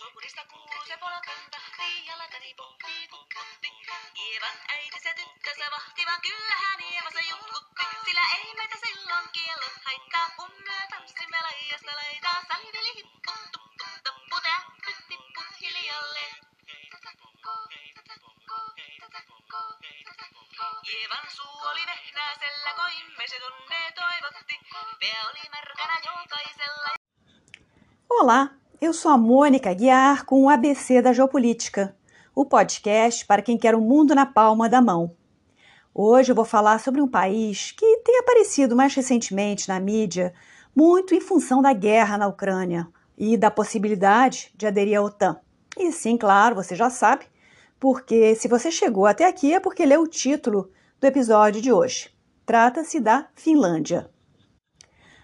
Naapurista kuuluu se polkanta, jalkani pohtii kukkutti. Ievan äitinsä tyttönsä vahtivan, kyllähän Ieva se jutkutti. Sillä ei meitä silloin kiellot haittaa, kun me tanssimme laijasta laitaa. Saliveli hippu, tuppu, tappu, täppy, tippu, tatakko. Ievan suu oli vehnäisellä, koimme se tunne toivotti. Pää oli märkänä jokaisella. Olá, eu sou a Mônica Guiar com o ABC da Geopolítica, o podcast para quem quer o mundo na palma da mão. Hoje eu vou falar sobre um país que tem aparecido mais recentemente na mídia, muito em função da guerra na Ucrânia e da possibilidade de aderir à OTAN. E sim, claro, você já sabe, porque se você chegou até aqui é porque leu o título do episódio de hoje. Trata-se da Finlândia.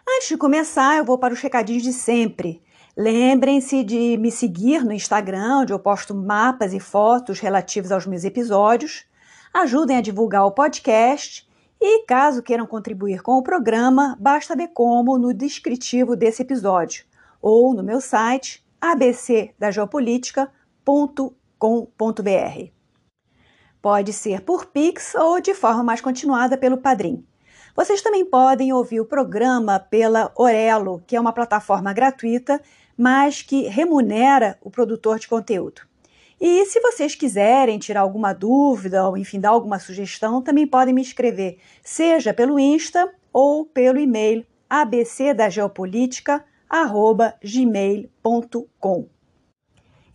Antes de começar, eu vou para os recadinhos de sempre. Lembrem-se de me seguir no Instagram, onde eu posto mapas e fotos relativos aos meus episódios. Ajudem a divulgar o podcast. E caso queiram contribuir com o programa, basta ver como no descritivo desse episódio ou no meu site abcdageopolitica.com.br. Pode ser por Pix ou de forma mais continuada pelo Padrim. Vocês também podem ouvir o programa pela Orelo, que é uma plataforma gratuita, mas que remunera o produtor de conteúdo. E se vocês quiserem tirar alguma dúvida ou, enfim, dar alguma sugestão, também podem me escrever, seja pelo Insta ou pelo e-mail abcdageopolitica.gmail.com.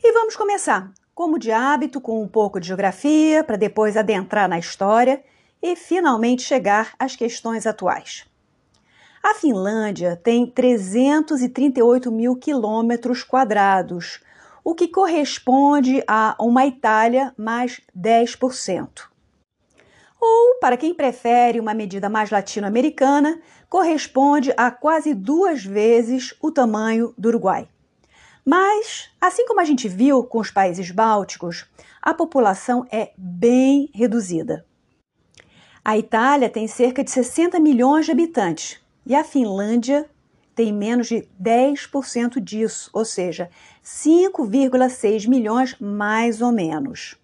E vamos começar, como de hábito, com um pouco de geografia, para depois adentrar na história e finalmente chegar às questões atuais. A Finlândia tem 338 mil quilômetros quadrados, o que corresponde a uma Itália mais 10%. Ou, para quem prefere uma medida mais latino-americana, corresponde a quase duas vezes o tamanho do Uruguai. Mas, assim como a gente viu com os países bálticos, a população é bem reduzida. A Itália tem cerca de 60 milhões de habitantes e a Finlândia tem menos de 10% disso, ou seja, 5,6 milhões mais ou menos.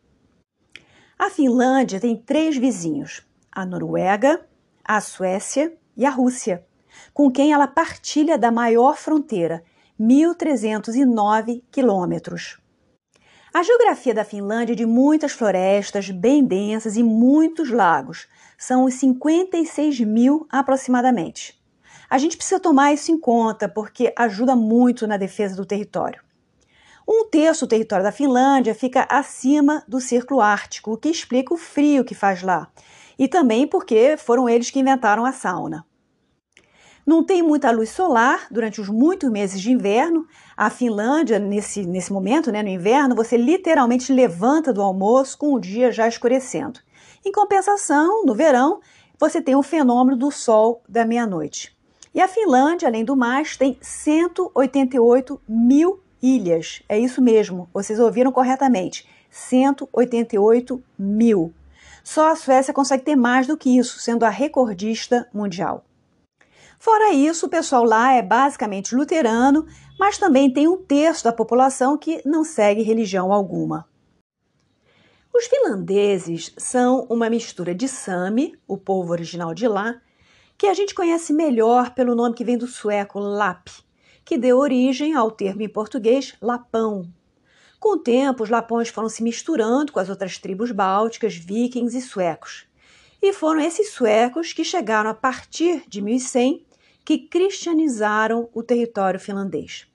A Finlândia tem três vizinhos: a Noruega, a Suécia e a Rússia, com quem ela partilha da maior fronteira, 1.309 quilômetros. A geografia da Finlândia é de muitas florestas bem densas e muitos lagos. São os 56 mil aproximadamente. A gente precisa tomar isso em conta porque ajuda muito na defesa do território. Um terço do território da Finlândia fica acima do Círculo Ártico, o que explica o frio que faz lá. E também porque foram eles que inventaram a sauna. Não tem muita luz solar durante os muitos meses de inverno. A Finlândia, nesse, nesse momento, né, no inverno, você literalmente levanta do almoço com o dia já escurecendo. Em compensação, no verão, você tem o fenômeno do sol da meia-noite. E a Finlândia, além do mais, tem 188 mil ilhas. É isso mesmo, vocês ouviram corretamente. 188 mil. Só a Suécia consegue ter mais do que isso, sendo a recordista mundial. Fora isso, o pessoal lá é basicamente luterano, mas também tem um terço da população que não segue religião alguma. Os finlandeses são uma mistura de Sami, o povo original de lá, que a gente conhece melhor pelo nome que vem do sueco Lap, que deu origem ao termo em português lapão. Com o tempo, os lapões foram se misturando com as outras tribos bálticas, vikings e suecos. E foram esses suecos que chegaram a partir de 1100 que cristianizaram o território finlandês.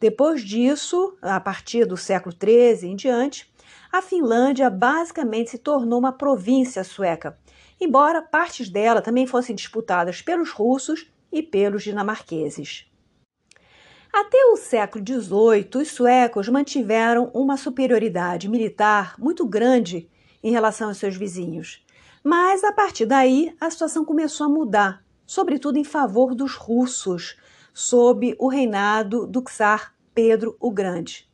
Depois disso, a partir do século XIII em diante, a Finlândia basicamente se tornou uma província sueca, embora partes dela também fossem disputadas pelos russos e pelos dinamarqueses. Até o século XVIII, os suecos mantiveram uma superioridade militar muito grande em relação aos seus vizinhos. Mas a partir daí, a situação começou a mudar sobretudo em favor dos russos, sob o reinado do czar Pedro o Grande.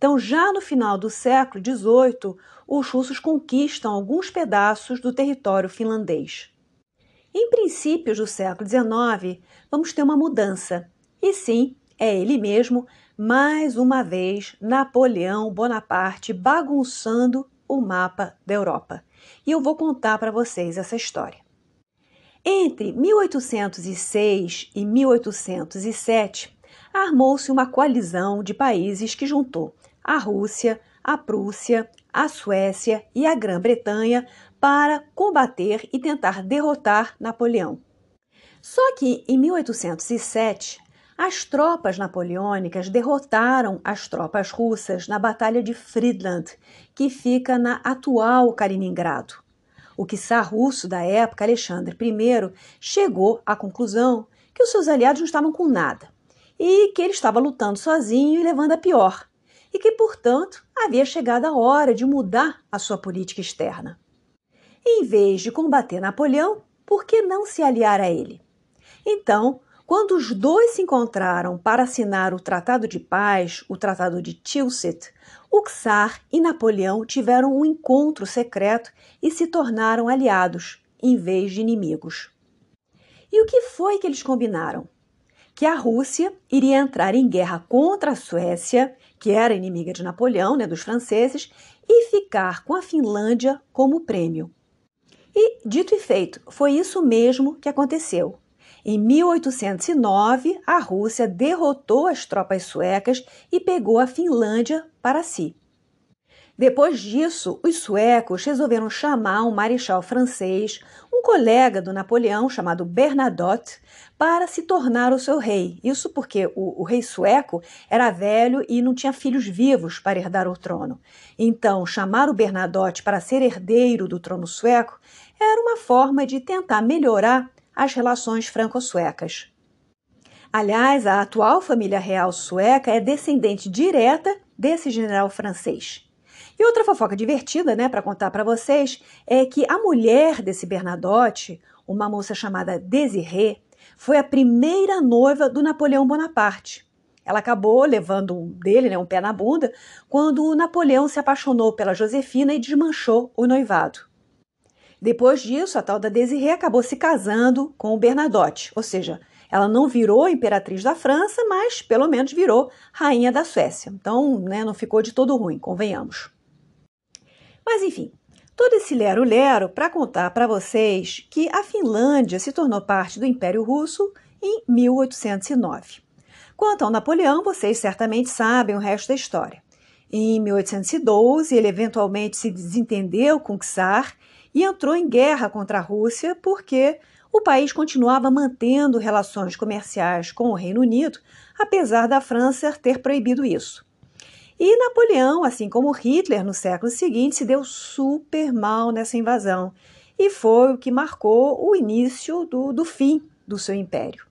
Então, já no final do século XVIII, os russos conquistam alguns pedaços do território finlandês. Em princípios do século XIX, vamos ter uma mudança. E sim, é ele mesmo, mais uma vez Napoleão Bonaparte bagunçando o mapa da Europa. E eu vou contar para vocês essa história. Entre 1806 e 1807, armou-se uma coalizão de países que juntou a Rússia, a Prússia, a Suécia e a Grã-Bretanha para combater e tentar derrotar Napoleão. Só que em 1807, as tropas napoleônicas derrotaram as tropas russas na Batalha de Friedland, que fica na atual Kaliningrado. O czar russo da época, Alexandre I, chegou à conclusão que os seus aliados não estavam com nada e que ele estava lutando sozinho e levando a pior, e que, portanto, havia chegado a hora de mudar a sua política externa. Em vez de combater Napoleão, por que não se aliar a ele? Então, quando os dois se encontraram para assinar o Tratado de Paz, o Tratado de Tilsit, o czar e Napoleão tiveram um encontro secreto e se tornaram aliados, em vez de inimigos. E o que foi que eles combinaram? Que a Rússia iria entrar em guerra contra a Suécia, que era inimiga de Napoleão, né, dos franceses, e ficar com a Finlândia como prêmio. E, dito e feito, foi isso mesmo que aconteceu. Em 1809, a Rússia derrotou as tropas suecas e pegou a Finlândia para si. Depois disso, os suecos resolveram chamar um marechal francês, um colega do Napoleão chamado Bernadotte, para se tornar o seu rei. Isso porque o, o, rei sueco era velho e não tinha filhos vivos para herdar o trono. Então, chamar o Bernadotte para ser herdeiro do trono sueco era uma forma de tentar melhorar as relações franco-suecas. Aliás, a atual família real sueca é descendente direta desse general francês. E outra fofoca divertida, né, para contar para vocês, é que a mulher desse Bernadotte, uma moça chamada Desirée, foi a primeira noiva do Napoleão Bonaparte. Ela acabou levando um dele, né, um pé na bunda, quando o Napoleão se apaixonou pela Josefina e desmanchou o noivado. Depois disso, a tal da Desirée acabou se casando com o Bernadotte, ou seja, ela não virou imperatriz da França, mas pelo menos virou rainha da Suécia. Então, né, não ficou de todo ruim, convenhamos. Mas enfim, todo esse lero-lero para contar para vocês que a Finlândia se tornou parte do Império Russo em 1809. Quanto ao Napoleão, vocês certamente sabem o resto da história. Em 1812, ele eventualmente se desentendeu com o Czar e entrou em guerra contra a Rússia porque o país continuava mantendo relações comerciais com o Reino Unido, apesar da França ter proibido isso. E Napoleão, assim como Hitler no século seguinte, se deu super mal nessa invasão e foi o que marcou o início do, do fim do seu império.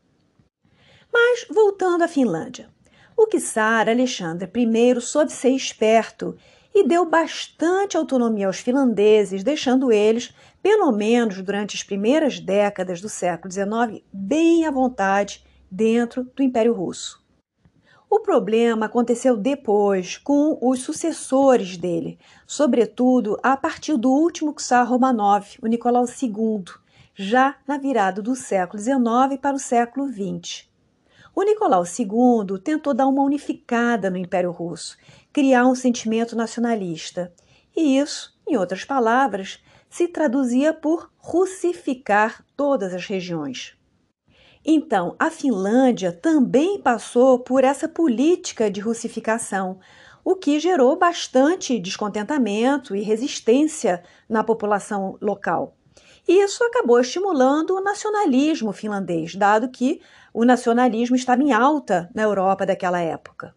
Mas voltando à Finlândia, o czar Alexandre I soube ser esperto e deu bastante autonomia aos finlandeses, deixando eles, pelo menos durante as primeiras décadas do século XIX, bem à vontade dentro do Império Russo. O problema aconteceu depois, com os sucessores dele, sobretudo a partir do último czar Romanov, o Nicolau II, já na virada do século XIX para o século XX. O Nicolau II tentou dar uma unificada no Império Russo criar um sentimento nacionalista. E isso, em outras palavras, se traduzia por russificar todas as regiões. Então, a Finlândia também passou por essa política de russificação, o que gerou bastante descontentamento e resistência na população local. E isso acabou estimulando o nacionalismo finlandês, dado que o nacionalismo estava em alta na Europa daquela época.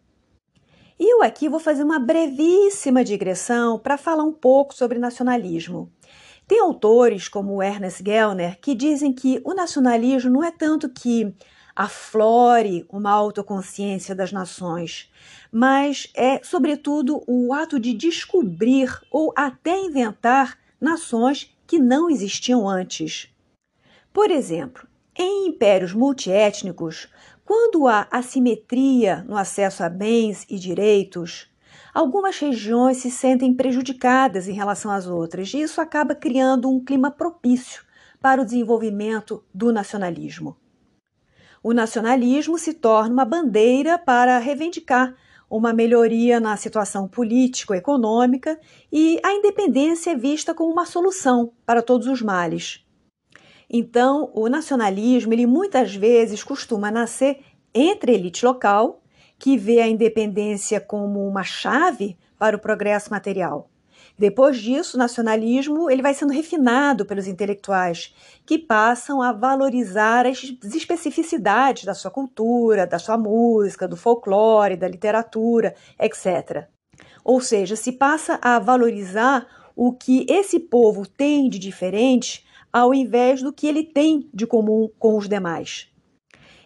E eu aqui vou fazer uma brevíssima digressão para falar um pouco sobre nacionalismo. Tem autores como Ernest Gellner que dizem que o nacionalismo não é tanto que aflore uma autoconsciência das nações, mas é, sobretudo, o ato de descobrir ou até inventar nações que não existiam antes. Por exemplo, em impérios multiétnicos, quando há assimetria no acesso a bens e direitos, algumas regiões se sentem prejudicadas em relação às outras, e isso acaba criando um clima propício para o desenvolvimento do nacionalismo. o nacionalismo se torna uma bandeira para reivindicar uma melhoria na situação político-econômica e a independência é vista como uma solução para todos os males. Então, o nacionalismo, ele muitas vezes costuma nascer entre a elite local, que vê a independência como uma chave para o progresso material. Depois disso, o nacionalismo ele vai sendo refinado pelos intelectuais, que passam a valorizar as especificidades da sua cultura, da sua música, do folclore, da literatura, etc. Ou seja, se passa a valorizar o que esse povo tem de diferente ao invés do que ele tem de comum com os demais.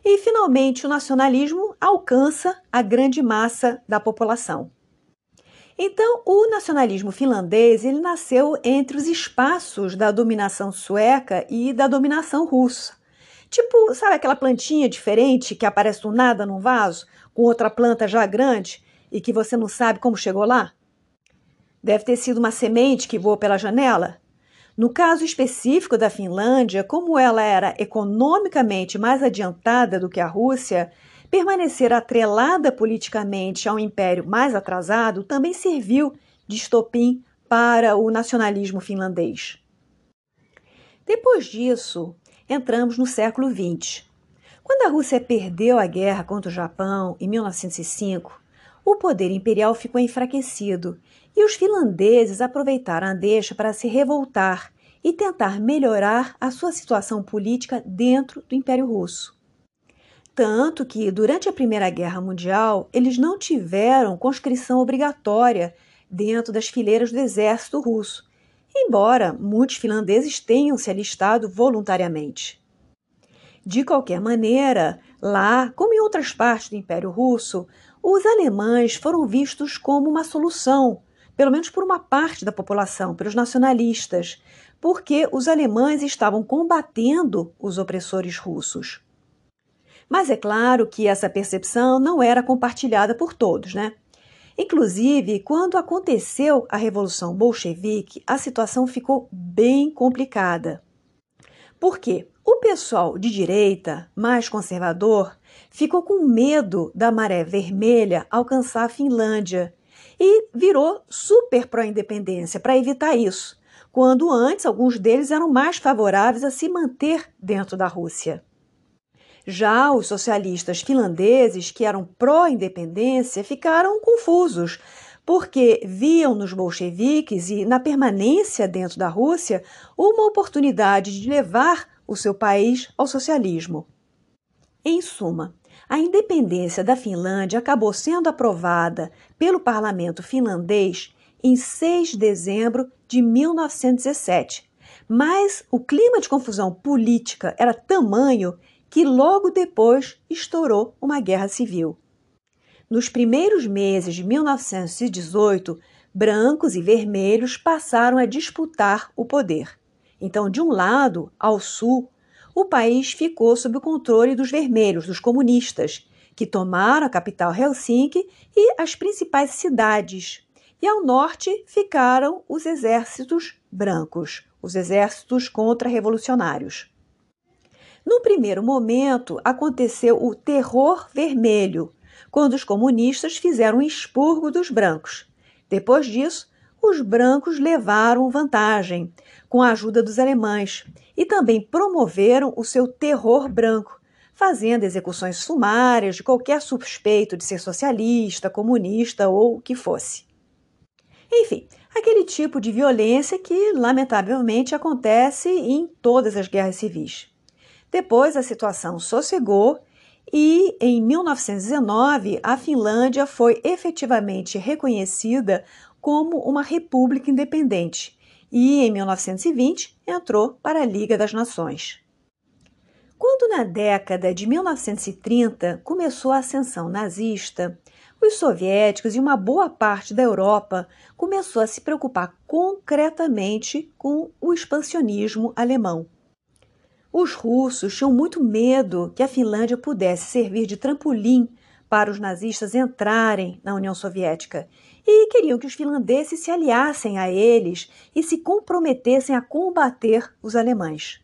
E, finalmente, o nacionalismo alcança a grande massa da população. Então, o nacionalismo finlandês ele nasceu entre os espaços da dominação sueca e da dominação russa. Tipo, sabe aquela plantinha diferente que aparece do nada num vaso, com outra planta já grande e que você não sabe como chegou lá? Deve ter sido uma semente que voou pela janela? No caso específico da Finlândia, como ela era economicamente mais adiantada do que a Rússia, Permanecer atrelada politicamente ao império mais atrasado também serviu de estopim para o nacionalismo finlandês. Depois disso, entramos no século XX. Quando a Rússia perdeu a guerra contra o Japão em 1905, o poder imperial ficou enfraquecido e os finlandeses aproveitaram a deixa para se revoltar e tentar melhorar a sua situação política dentro do Império Russo. Tanto que, durante a Primeira Guerra Mundial, eles não tiveram conscrição obrigatória dentro das fileiras do exército russo, embora muitos finlandeses tenham se alistado voluntariamente. De qualquer maneira, lá, como em outras partes do Império Russo, os alemães foram vistos como uma solução, pelo menos por uma parte da população, pelos nacionalistas, porque os alemães estavam combatendo os opressores russos. Mas é claro que essa percepção não era compartilhada por todos, né? Inclusive, quando aconteceu a Revolução Bolchevique, a situação ficou bem complicada. Por quê? O pessoal de direita, mais conservador, ficou com medo da maré vermelha alcançar a Finlândia e virou super pró-independência para evitar isso, quando antes alguns deles eram mais favoráveis a se manter dentro da Rússia. Já os socialistas finlandeses, que eram pró-independência, ficaram confusos, porque viam nos bolcheviques e na permanência dentro da Rússia uma oportunidade de levar o seu país ao socialismo. Em suma, a independência da Finlândia acabou sendo aprovada pelo parlamento finlandês em 6 de dezembro de 1917. Mas o clima de confusão política era tamanho que logo depois estourou uma guerra civil. Nos primeiros meses de 1918, brancos e vermelhos passaram a disputar o poder. Então, de um lado, ao sul, o país ficou sob o controle dos vermelhos, dos comunistas, que tomaram a capital Helsinki e as principais cidades. E ao norte ficaram os exércitos brancos, os exércitos contra-revolucionários. No primeiro momento, aconteceu o terror vermelho, quando os comunistas fizeram um expurgo dos brancos. Depois disso, os brancos levaram vantagem, com a ajuda dos alemães, e também promoveram o seu terror branco, fazendo execuções sumárias de qualquer suspeito de ser socialista, comunista ou o que fosse. Enfim, aquele tipo de violência que, lamentavelmente, acontece em todas as guerras civis. Depois a situação sossegou e em 1919 a Finlândia foi efetivamente reconhecida como uma república independente e em 1920 entrou para a Liga das Nações. Quando na década de 1930 começou a ascensão nazista, os soviéticos e uma boa parte da Europa começou a se preocupar concretamente com o expansionismo alemão. Os russos tinham muito medo que a Finlândia pudesse servir de trampolim para os nazistas entrarem na União Soviética e queriam que os finlandeses se aliassem a eles e se comprometessem a combater os alemães.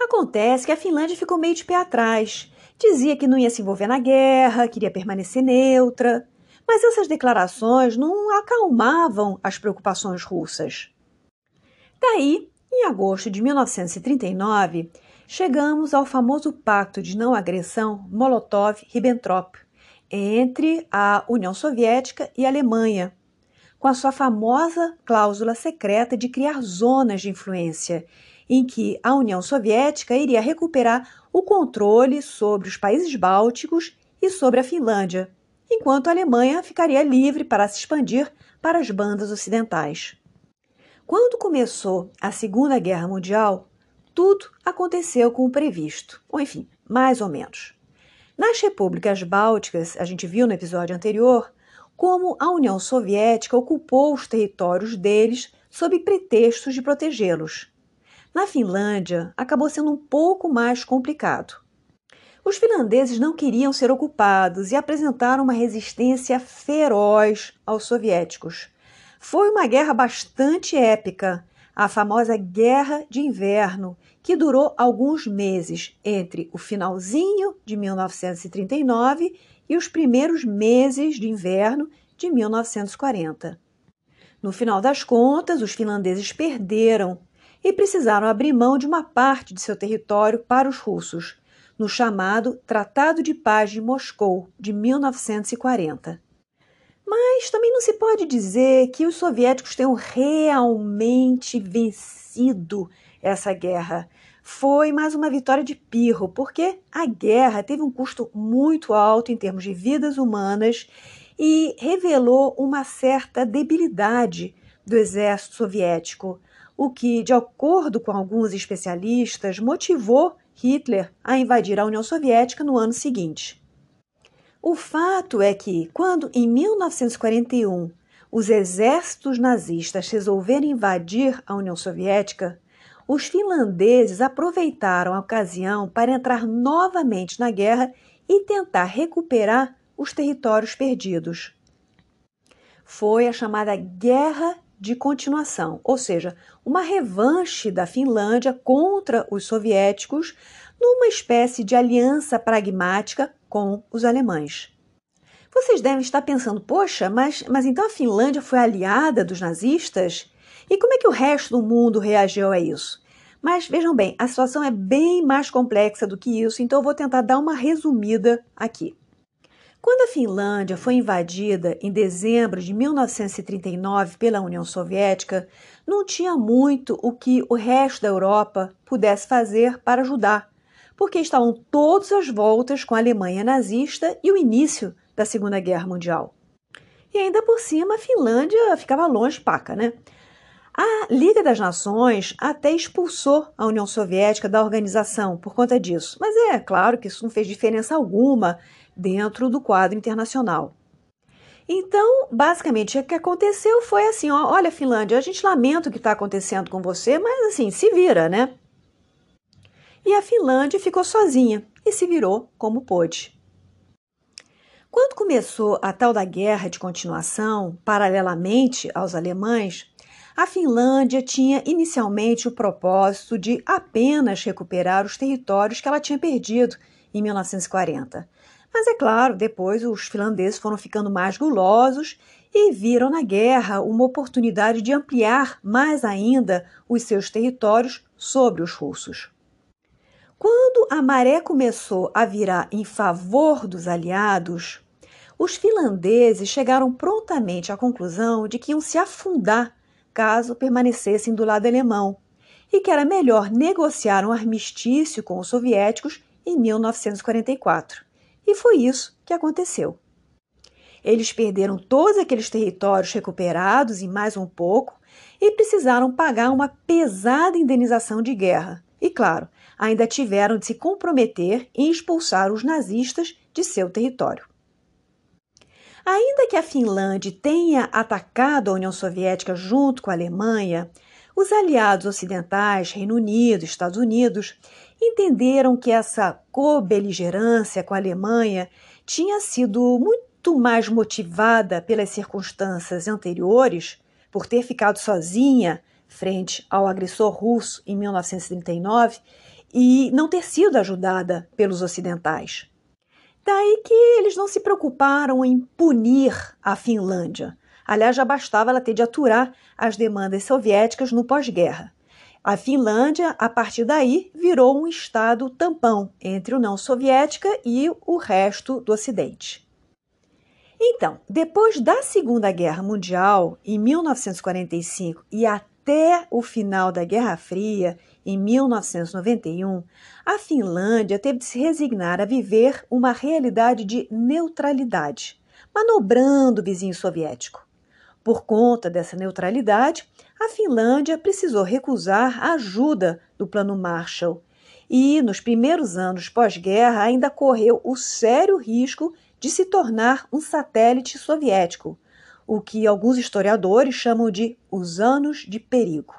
Acontece que a Finlândia ficou meio de pé atrás Dizia que não ia se envolver na guerra, queria permanecer neutra, mas essas declarações não acalmavam as preocupações russas. Daí, em agosto de 1939, chegamos ao famoso pacto de não agressão Molotov-Ribbentrop entre a União Soviética e a Alemanha, com a sua famosa cláusula secreta de criar zonas de influência, em que a União Soviética iria recuperar o controle sobre os países bálticos e sobre a Finlândia, enquanto a Alemanha ficaria livre para se expandir para as bandas ocidentais. Quando começou a Segunda Guerra Mundial, tudo aconteceu como previsto, ou enfim, mais ou menos. Nas repúblicas bálticas, a gente viu no episódio anterior como a União Soviética ocupou os territórios deles sob pretextos de protegê-los. Na Finlândia, acabou sendo um pouco mais complicado. Os finlandeses não queriam ser ocupados e apresentaram uma resistência feroz aos soviéticos. Foi uma guerra bastante épica, a famosa Guerra de Inverno, que durou alguns meses entre o finalzinho de 1939 e os primeiros meses de inverno de 1940. No final das contas, os finlandeses perderam e precisaram abrir mão de uma parte de seu território para os russos, no chamado Tratado de Paz de Moscou de 1940. Mas também não se pode dizer que os soviéticos tenham realmente vencido essa guerra. Foi mais uma vitória de pirro, porque a guerra teve um custo muito alto em termos de vidas humanas e revelou uma certa debilidade do exército soviético, o que, de acordo com alguns especialistas, motivou Hitler a invadir a União Soviética no ano seguinte. O fato é que, quando em 1941 os exércitos nazistas resolveram invadir a União Soviética, os finlandeses aproveitaram a ocasião para entrar novamente na guerra e tentar recuperar os territórios perdidos. Foi a chamada Guerra de Continuação, ou seja, uma revanche da Finlândia contra os soviéticos numa espécie de aliança pragmática com os alemães. Vocês devem estar pensando, poxa, mas, mas então a Finlândia foi aliada dos nazistas? E como é que o resto do mundo reagiu a isso? Mas vejam bem, a situação é bem mais complexa do que isso, então eu vou tentar dar uma resumida aqui. Quando a Finlândia foi invadida em dezembro de 1939 pela União Soviética, não tinha muito o que o resto da Europa pudesse fazer para ajudar, porque estavam todas as voltas com a Alemanha nazista e o início da Segunda Guerra Mundial. E ainda por cima, a Finlândia ficava longe, paca, né? A Liga das Nações até expulsou a União Soviética da organização por conta disso, mas é claro que isso não fez diferença alguma dentro do quadro internacional. Então, basicamente, o que aconteceu foi assim: ó, olha, Finlândia, a gente lamenta o que está acontecendo com você, mas assim, se vira, né? E a Finlândia ficou sozinha e se virou como pôde. Quando começou a tal da guerra de continuação, paralelamente aos alemães, a Finlândia tinha inicialmente o propósito de apenas recuperar os territórios que ela tinha perdido em 1940. Mas é claro, depois os finlandeses foram ficando mais gulosos e viram na guerra uma oportunidade de ampliar mais ainda os seus territórios sobre os russos. Quando a maré começou a virar em favor dos aliados, os finlandeses chegaram prontamente à conclusão de que iam se afundar caso permanecessem do lado alemão e que era melhor negociar um armistício com os soviéticos em 1944. E foi isso que aconteceu. Eles perderam todos aqueles territórios recuperados e mais um pouco e precisaram pagar uma pesada indenização de guerra. E, claro, ainda tiveram de se comprometer em expulsar os nazistas de seu território. Ainda que a Finlândia tenha atacado a União Soviética junto com a Alemanha, os aliados ocidentais, Reino Unido, Estados Unidos, entenderam que essa cobeligerância com a Alemanha tinha sido muito mais motivada pelas circunstâncias anteriores, por ter ficado sozinha frente ao agressor russo em 1939, e não ter sido ajudada pelos ocidentais. Daí que eles não se preocuparam em punir a Finlândia. Aliás, já bastava ela ter de aturar as demandas soviéticas no pós-guerra. A Finlândia, a partir daí, virou um estado tampão entre a União Soviética e o resto do Ocidente. Então, depois da Segunda Guerra Mundial, em 1945 e até o final da Guerra Fria, em 1991, a Finlândia teve de se resignar a viver uma realidade de neutralidade, manobrando o vizinho soviético. Por conta dessa neutralidade, a Finlândia precisou recusar a ajuda do Plano Marshall e, nos primeiros anos pós-guerra, ainda correu o sério risco de se tornar um satélite soviético, o que alguns historiadores chamam de os anos de perigo.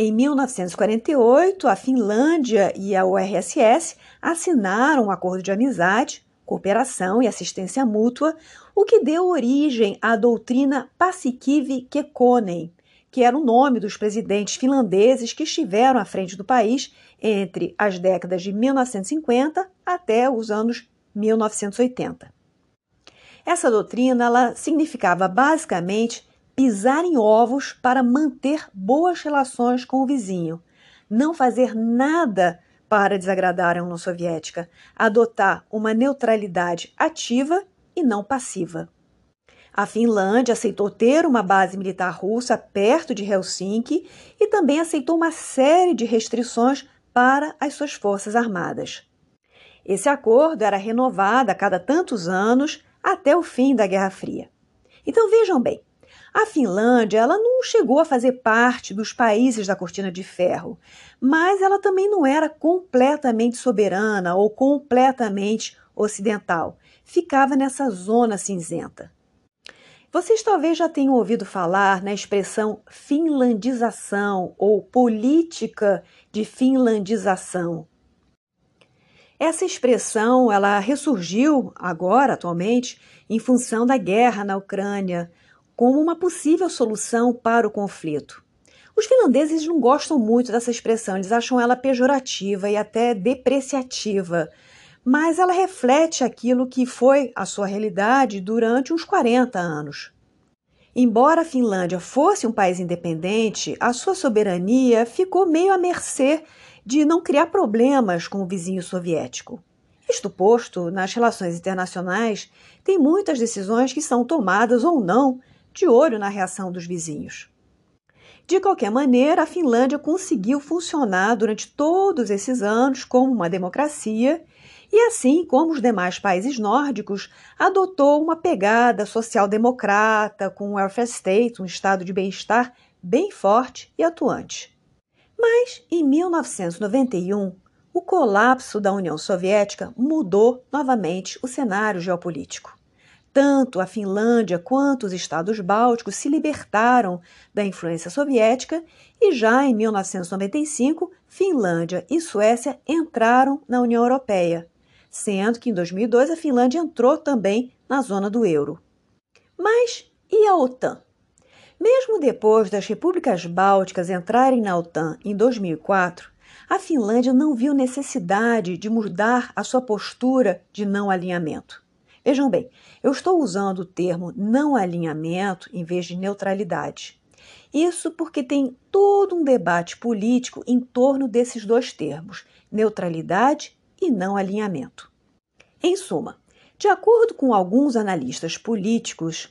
Em 1948, a Finlândia e a URSS assinaram um acordo de amizade, cooperação e assistência mútua, o que deu origem à doutrina Paasikivi-Kekkonen, que era o nome dos presidentes finlandeses que estiveram à frente do país entre as décadas de 1950 até os anos 1980. Essa doutrina ela significava basicamente pisar em ovos para manter boas relações com o vizinho, não fazer nada para desagradar a União Soviética, adotar uma neutralidade ativa e não passiva. A Finlândia aceitou ter uma base militar russa perto de Helsinki e também aceitou uma série de restrições para as suas forças armadas. Esse acordo era renovado a cada tantos anos até o fim da Guerra Fria. Então vejam bem, a Finlândia ela não chegou a fazer parte dos países da Cortina de Ferro, mas ela também não era completamente soberana ou completamente ocidental. Ficava nessa zona cinzenta. Vocês talvez já tenham ouvido falar na expressão finlandização ou política de finlandização. Essa expressão ela ressurgiu agora, atualmente, em função da guerra na Ucrânia, como uma possível solução para o conflito. Os finlandeses não gostam muito dessa expressão, eles acham ela pejorativa e até depreciativa, mas ela reflete aquilo que foi a sua realidade durante uns 40 anos. Embora a Finlândia fosse um país independente, a sua soberania ficou meio à mercê de não criar problemas com o vizinho soviético. Isto posto, nas relações internacionais, tem muitas decisões que são tomadas ou não de olho na reação dos vizinhos. De qualquer maneira, a Finlândia conseguiu funcionar durante todos esses anos como uma democracia e, assim como os demais países nórdicos, adotou uma pegada social-democrata com um welfare state, um estado de bem-estar bem forte e atuante. Mas, em 1991, o colapso da União Soviética mudou novamente o cenário geopolítico. Tanto a Finlândia quanto os estados bálticos se libertaram da influência soviética e já em 1995, Finlândia e Suécia entraram na União Europeia, sendo que em 2002 a Finlândia entrou também na zona do euro. Mas e a OTAN? Mesmo depois das repúblicas bálticas entrarem na OTAN em 2004, a Finlândia não viu necessidade de mudar a sua postura de não alinhamento. Vejam bem, eu estou usando o termo não alinhamento em vez de neutralidade. Isso porque tem todo um debate político em torno desses dois termos, neutralidade e não alinhamento. Em suma, de acordo com alguns analistas políticos,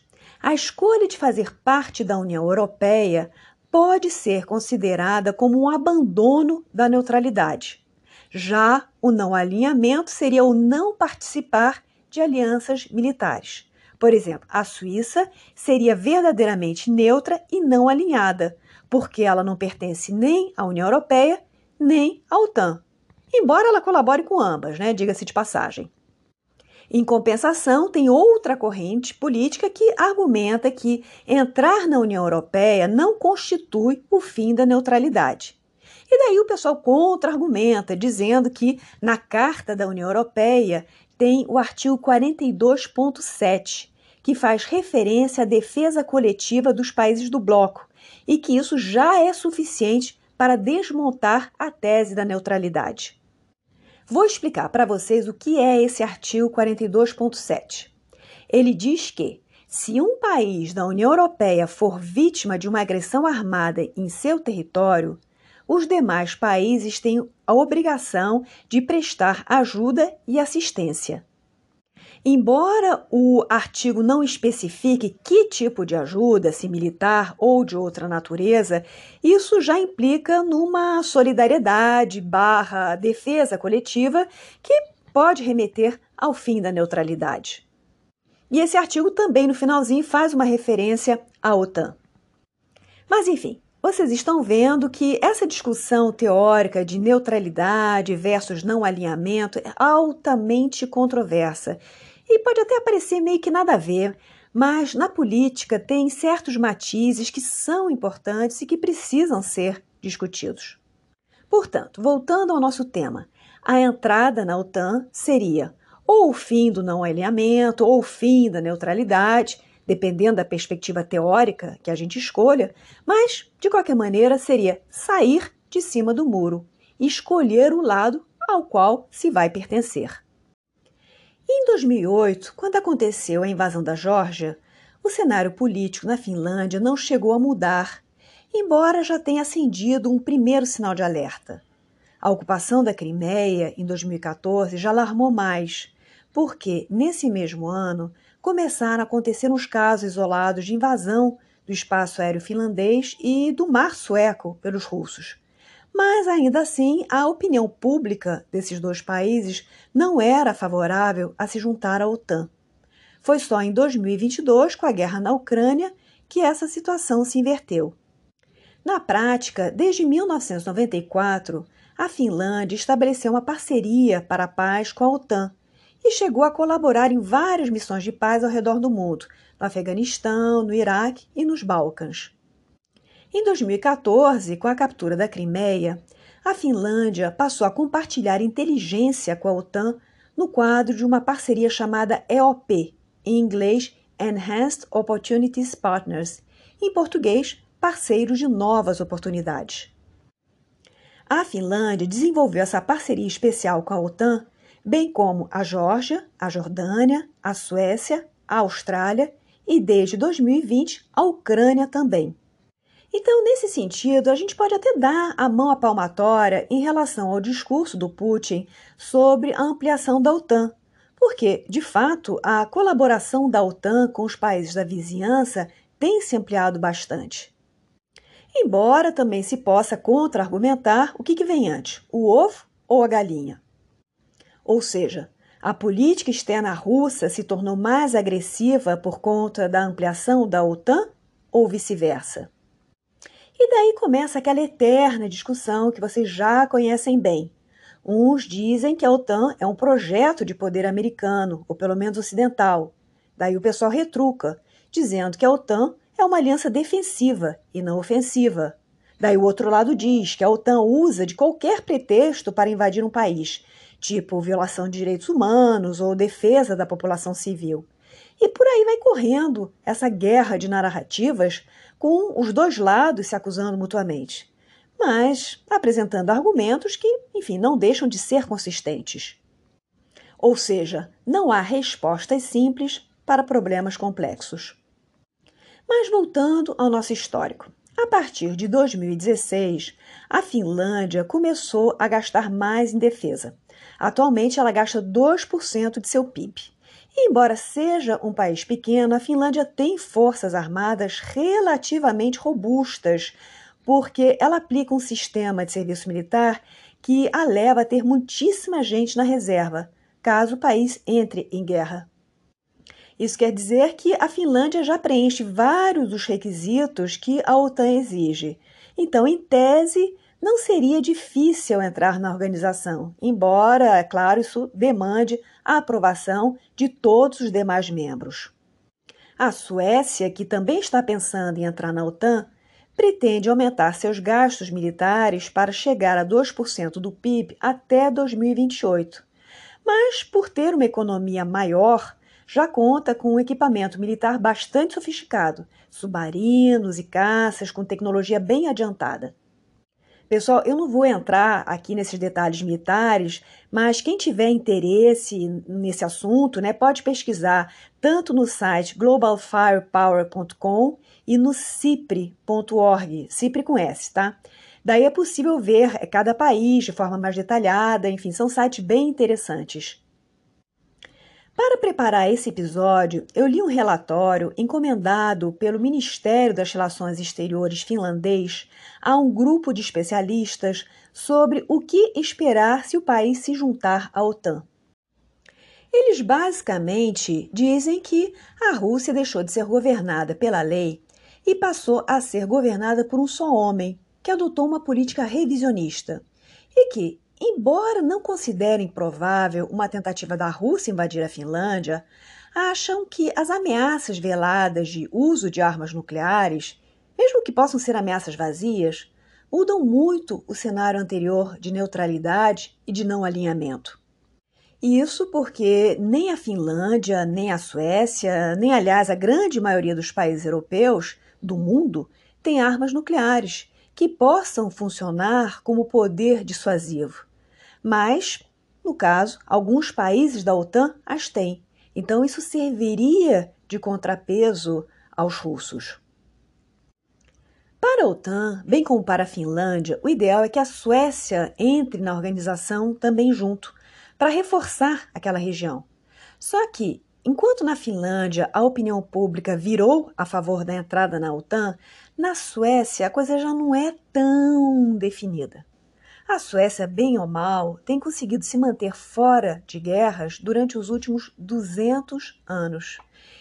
a escolha de fazer parte da União Europeia pode ser considerada como um abandono da neutralidade. Já o não alinhamento seria o não participar de alianças militares. Por exemplo, a Suíça seria verdadeiramente neutra e não alinhada, porque ela não pertence nem à União Europeia nem à OTAN. Embora ela colabore com ambas, né? Diga-se de passagem. Em compensação, tem outra corrente política que argumenta que entrar na União Europeia não constitui o fim da neutralidade. E daí o pessoal contra-argumenta, dizendo que na Carta da União Europeia tem o artigo 42.7, que faz referência à defesa coletiva dos países do bloco, e que isso já é suficiente para desmontar a tese da neutralidade. Vou explicar para vocês o que é esse artigo 42.7. Ele diz que, se um país da União Europeia for vítima de uma agressão armada em seu território, os demais países têm a obrigação de prestar ajuda e assistência. Embora o artigo não especifique que tipo de ajuda, se militar ou de outra natureza, isso já implica numa solidariedade barra defesa coletiva que pode remeter ao fim da neutralidade. E esse artigo também, no finalzinho, faz uma referência à OTAN. Mas, enfim, vocês estão vendo que essa discussão teórica de neutralidade versus não alinhamento é altamente controversa e pode até parecer meio que nada a ver, mas na política tem certos matizes que são importantes e que precisam ser discutidos. Portanto, voltando ao nosso tema, a entrada na OTAN seria ou o fim do não alinhamento ou o fim da neutralidade, dependendo da perspectiva teórica que a gente escolha, mas, de qualquer maneira, seria sair de cima do muro e escolher o lado ao qual se vai pertencer. Em 2008, quando aconteceu a invasão da Geórgia, o cenário político na Finlândia não chegou a mudar, embora já tenha acendido um primeiro sinal de alerta. A ocupação da Crimeia, em 2014, já alarmou mais, porque, nesse mesmo ano, começaram a acontecer uns casos isolados de invasão do espaço aéreo finlandês e do mar sueco pelos russos. Mas ainda assim, a opinião pública desses dois países não era favorável a se juntar à OTAN. Foi só em 2022, com a guerra na Ucrânia, que essa situação se inverteu. Na prática, desde 1994, a Finlândia estabeleceu uma parceria para a paz com a OTAN e chegou a colaborar em várias missões de paz ao redor do mundo, no Afeganistão, no Iraque e nos Balcãs. Em 2014, com a captura da Crimeia, a Finlândia passou a compartilhar inteligência com a OTAN no quadro de uma parceria chamada EOP, em inglês Enhanced Opportunities Partners, em português, parceiros de novas oportunidades. A Finlândia desenvolveu essa parceria especial com a OTAN bem como a Geórgia, a Jordânia, a Suécia, a Austrália e, desde 2020, a Ucrânia também. Então, nesse sentido, a gente pode até dar a mão à palmatória em relação ao discurso do Putin sobre a ampliação da OTAN, porque, de fato, a colaboração da OTAN com os países da vizinhança tem se ampliado bastante. Embora também se possa contra-argumentar o que, que vem antes, o ovo ou a galinha. Ou seja, a política externa russa se tornou mais agressiva por conta da ampliação da OTAN ou vice-versa? E daí começa aquela eterna discussão que vocês já conhecem bem. Uns dizem que a OTAN é um projeto de poder americano, ou pelo menos ocidental. Daí o pessoal retruca, dizendo que a OTAN é uma aliança defensiva e não ofensiva. Daí o outro lado diz que a OTAN usa de qualquer pretexto para invadir um país tipo violação de direitos humanos ou defesa da população civil. E por aí vai correndo essa guerra de narrativas com os dois lados se acusando mutuamente, mas apresentando argumentos que, enfim, não deixam de ser consistentes. Ou seja, não há respostas simples para problemas complexos. Mas voltando ao nosso histórico. A partir de 2016, a Finlândia começou a gastar mais em defesa. Atualmente, ela gasta 2% de seu PIB. Embora seja um país pequeno, a Finlândia tem forças armadas relativamente robustas, porque ela aplica um sistema de serviço militar que a leva a ter muitíssima gente na reserva, caso o país entre em guerra. Isso quer dizer que a Finlândia já preenche vários dos requisitos que a OTAN exige. Então, em tese, não seria difícil entrar na organização, embora, é claro, isso demande a aprovação de todos os demais membros. A Suécia, que também está pensando em entrar na OTAN, pretende aumentar seus gastos militares para chegar a 2% do PIB até 2028. Mas, por ter uma economia maior, já conta com um equipamento militar bastante sofisticado, submarinos e caças com tecnologia bem adiantada. Pessoal, eu não vou entrar aqui nesses detalhes militares, mas quem tiver interesse nesse assunto, né, pode pesquisar tanto no site globalfirepower.com e no cipre.org, cipre com S, tá? Daí é possível ver cada país de forma mais detalhada, enfim, são sites bem interessantes. Para preparar esse episódio, eu li um relatório encomendado pelo Ministério das Relações Exteriores finlandês a um grupo de especialistas sobre o que esperar se o país se juntar à OTAN. Eles basicamente dizem que a Rússia deixou de ser governada pela lei e passou a ser governada por um só homem, que adotou uma política revisionista e que, Embora não considerem provável uma tentativa da Rússia invadir a Finlândia, acham que as ameaças veladas de uso de armas nucleares, mesmo que possam ser ameaças vazias, mudam muito o cenário anterior de neutralidade e de não alinhamento. Isso porque nem a Finlândia, nem a Suécia, nem aliás a grande maioria dos países europeus do mundo tem armas nucleares que possam funcionar como poder dissuasivo. Mas, no caso, alguns países da OTAN as têm. Então, isso serviria de contrapeso aos russos. Para a OTAN, bem como para a Finlândia, o ideal é que a Suécia entre na organização também junto, para reforçar aquela região. Só que, enquanto na Finlândia a opinião pública virou a favor da entrada na OTAN, na Suécia a coisa já não é tão definida. A Suécia, bem ou mal, tem conseguido se manter fora de guerras durante os últimos 200 anos.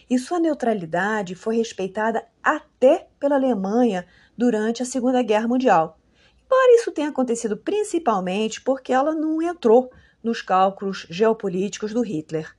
E sua neutralidade foi respeitada até pela Alemanha durante a Segunda Guerra Mundial. Embora isso tenha acontecido principalmente porque ela não entrou nos cálculos geopolíticos do Hitler.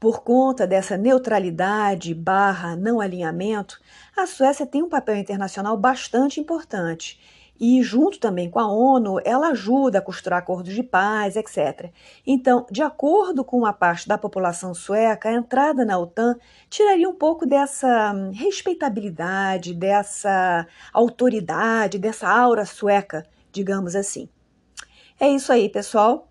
Por conta dessa neutralidade barra não alinhamento, a Suécia tem um papel internacional bastante importante e, junto também com a ONU, ela ajuda a costurar acordos de paz, etc. Então, de acordo com uma parte da população sueca, a entrada na OTAN tiraria um pouco dessa hum, respeitabilidade, dessa autoridade, dessa aura sueca, digamos assim. É isso aí, pessoal.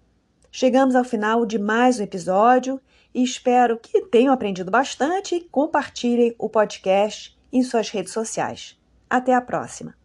Chegamos ao final de mais um episódio e espero que tenham aprendido bastante e compartilhem o podcast em suas redes sociais. Até a próxima!